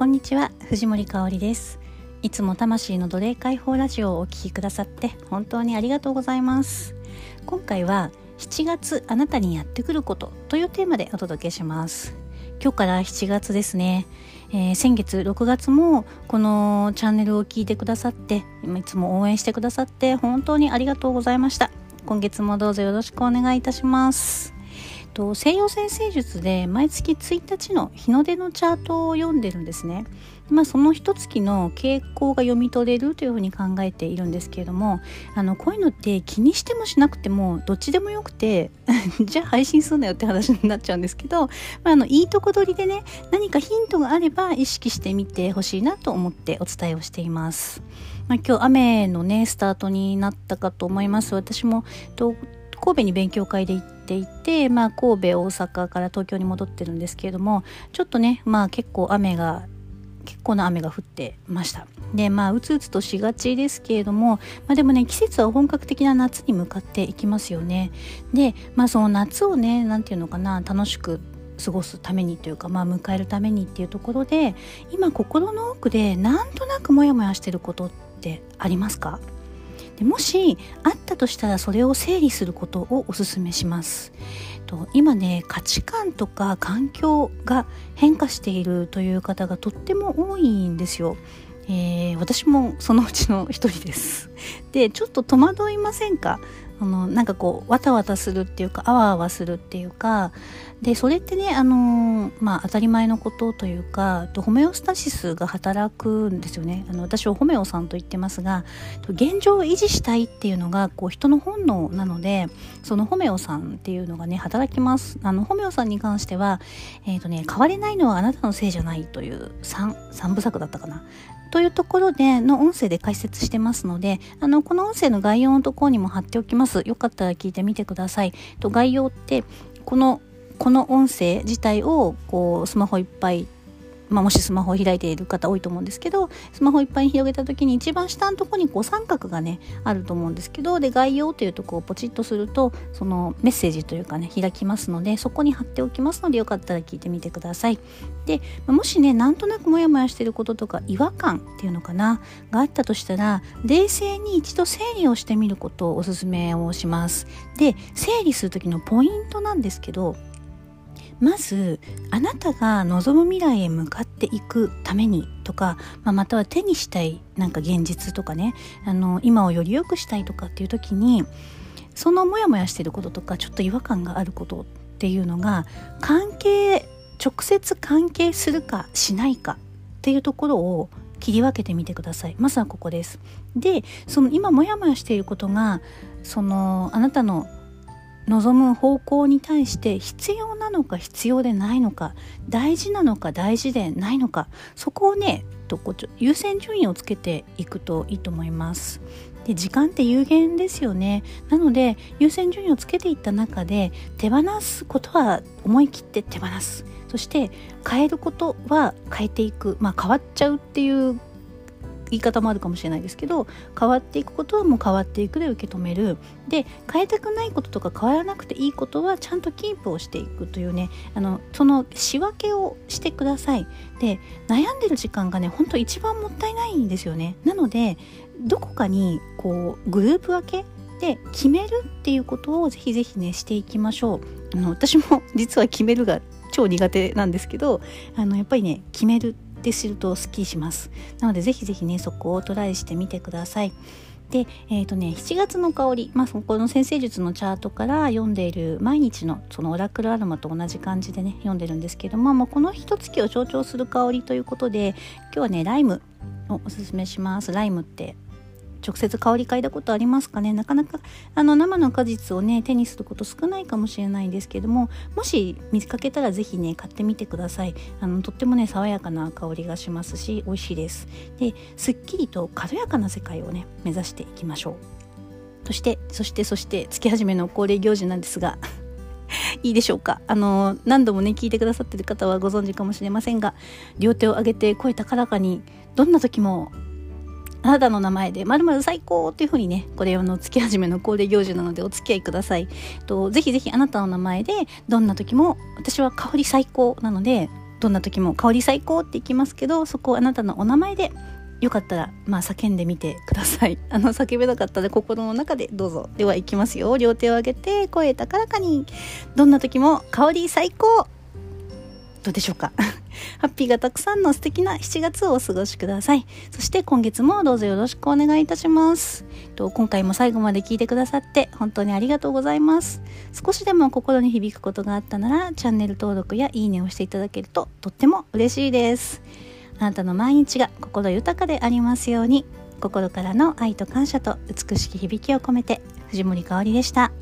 こんにちは藤森香里です。いつも魂の奴隷解放ラジオをお聴きくださって本当にありがとうございます。今回は7月あなたにやってくることというテーマでお届けします。今日から7月ですね、えー、先月6月もこのチャンネルを聞いてくださっていつも応援してくださって本当にありがとうございました。今月もどうぞよろしくお願いいたします。と西洋先生術で毎月1日の日の出のチャートを読んでるんですね。まあ、その一月の傾向が読み取れるというふうに考えているんですけれどもあのこういうのって気にしてもしなくてもどっちでもよくて じゃあ配信すんなよって話になっちゃうんですけど、まあ、あのいいとこ取りでね何かヒントがあれば意識してみてほしいなと思ってお伝えをしています。まあ、今日雨のねスタートになったかと思います私も神戸に勉強会で行っていて、まあ、神戸大阪から東京に戻ってるんですけれどもちょっとねまあ結構雨が結構な雨が降ってました。でまあうつうつとしがちですけれども、まあ、でもね季節は本格的な夏に向かっていきますよね。でまあその夏をね何て言うのかな楽しく過ごすためにというか、まあ、迎えるためにっていうところで今心の奥でなんとなくモヤモヤしてることってありますか？でもしあったとしたらそれを整理することをおすめしますと今ね価値観とか環境が変化しているという方がとっても多いんですよえー、私もそのうちの一人です。でちょっと戸惑いませんか？あのなんかこうわたわたするっていうかあわあわするっていうか。でそれってねあのまあ当たり前のことというかホメオスタシスが働くんですよね。あの私はホメオさんと言ってますが現状を維持したいっていうのがこう人の本能なのでそのホメオさんっていうのがね働きます。あのホメオさんに関しては、えーとね、変われないのはあなたのせいじゃないという 3, 3部作だったかな。というところでの音声で解説してますので、あの、この音声の概要のところにも貼っておきます。よかったら聞いてみてください。と概要って、この、この音声自体を、こう、スマホいっぱいまあ、もしスマホを開いている方多いと思うんですけどスマホいっぱいに広げた時に一番下のところにこう三角がねあると思うんですけどで概要というとこをポチッとするとそのメッセージというかね開きますのでそこに貼っておきますのでよかったら聞いてみてください。でもしねなんとなくモヤモヤしてることとか違和感っていうのかながあったとしたら冷静に一度整理をしてみることをおすすめをします。で整理する時のポイントなんですけどまずあなたが望む未来へ向かっていくためにとか、まあ、または手にしたいなんか現実とかねあの今をより良くしたいとかっていう時にそのモヤモヤしてることとかちょっと違和感があることっていうのが関係直接関係するかしないかっていうところを切り分けてみてください。まずはここです。でその今モヤモヤしていることがそのあなたの望む方向に対して必要なのか必要でないのか大事なのか大事でないのかそこをねとこ優先順位をつけていくといいと思います。で時間って有限ですよね。なので優先順位をつけていった中で手放すことは思い切って手放す。そして変えることは変えていく。まあ変わっちゃうっていう言い方もあるかもしれないですけど変わっていくことはもう変わっていくで受け止める。で変えたくないこととか変わらなくていいことはちゃんとキープをしていくというねあのその仕分けをしてください。で悩んでる時間がねほんと一番もったいないんですよね。なのでどこかにこうグループ分けで決めるっていうことをぜひぜひねしていきましょう。あの私も実は決めるが超苦手なんですけどあのやっぱりね決めるて知るとスッキリしますなのでぜひぜひねそこをトライしてみてくださいで、えっ、ー、とね、7月の香り、まあ、この先生術のチャートから読んでいる毎日のそのオラクルアロマと同じ感じでね、読んでるんですけども、まあ、この一月を象徴する香りということで、今日はね、ライムをおすすめします。ライムって直接香り嗅いだことありますかね？なかなかあの生の果実をね手にすること少ないかもしれないんですけどももし見かけたら是非ね買ってみてください。あのとってもね爽やかな香りがしますし美味しいです。ですっきりと軽やかな世界をね目指していきましょう。そしてそしてそして月始めの恒例行事なんですが いいでしょうか？あの何度もね聞いてくださってる方はご存知かもしれませんが両手を上げて声高らかにどんな時もあなたの名前で〇〇最高っていうふうにね、これの月始めの恒例行事なのでお付き合いください。とぜひぜひあなたの名前でどんな時も私は香り最高なのでどんな時も香り最高って言きますけどそこをあなたのお名前でよかったら、まあ、叫んでみてください。あの、叫べなかったら心の中でどうぞ。では、いきますよ。両手を上げて、声高らかに。どんな時も香り最高どうでしょうか？ハッピーがたくさんの素敵な7月をお過ごしください。そして今月もどうぞよろしくお願いいたします。と今回も最後まで聞いてくださって本当にありがとうございます。少しでも心に響くことがあったならチャンネル登録やいいねをしていただけるととっても嬉しいです。あなたの毎日が心豊かでありますように心からの愛と感謝と美しき響きを込めて藤森かおりでした。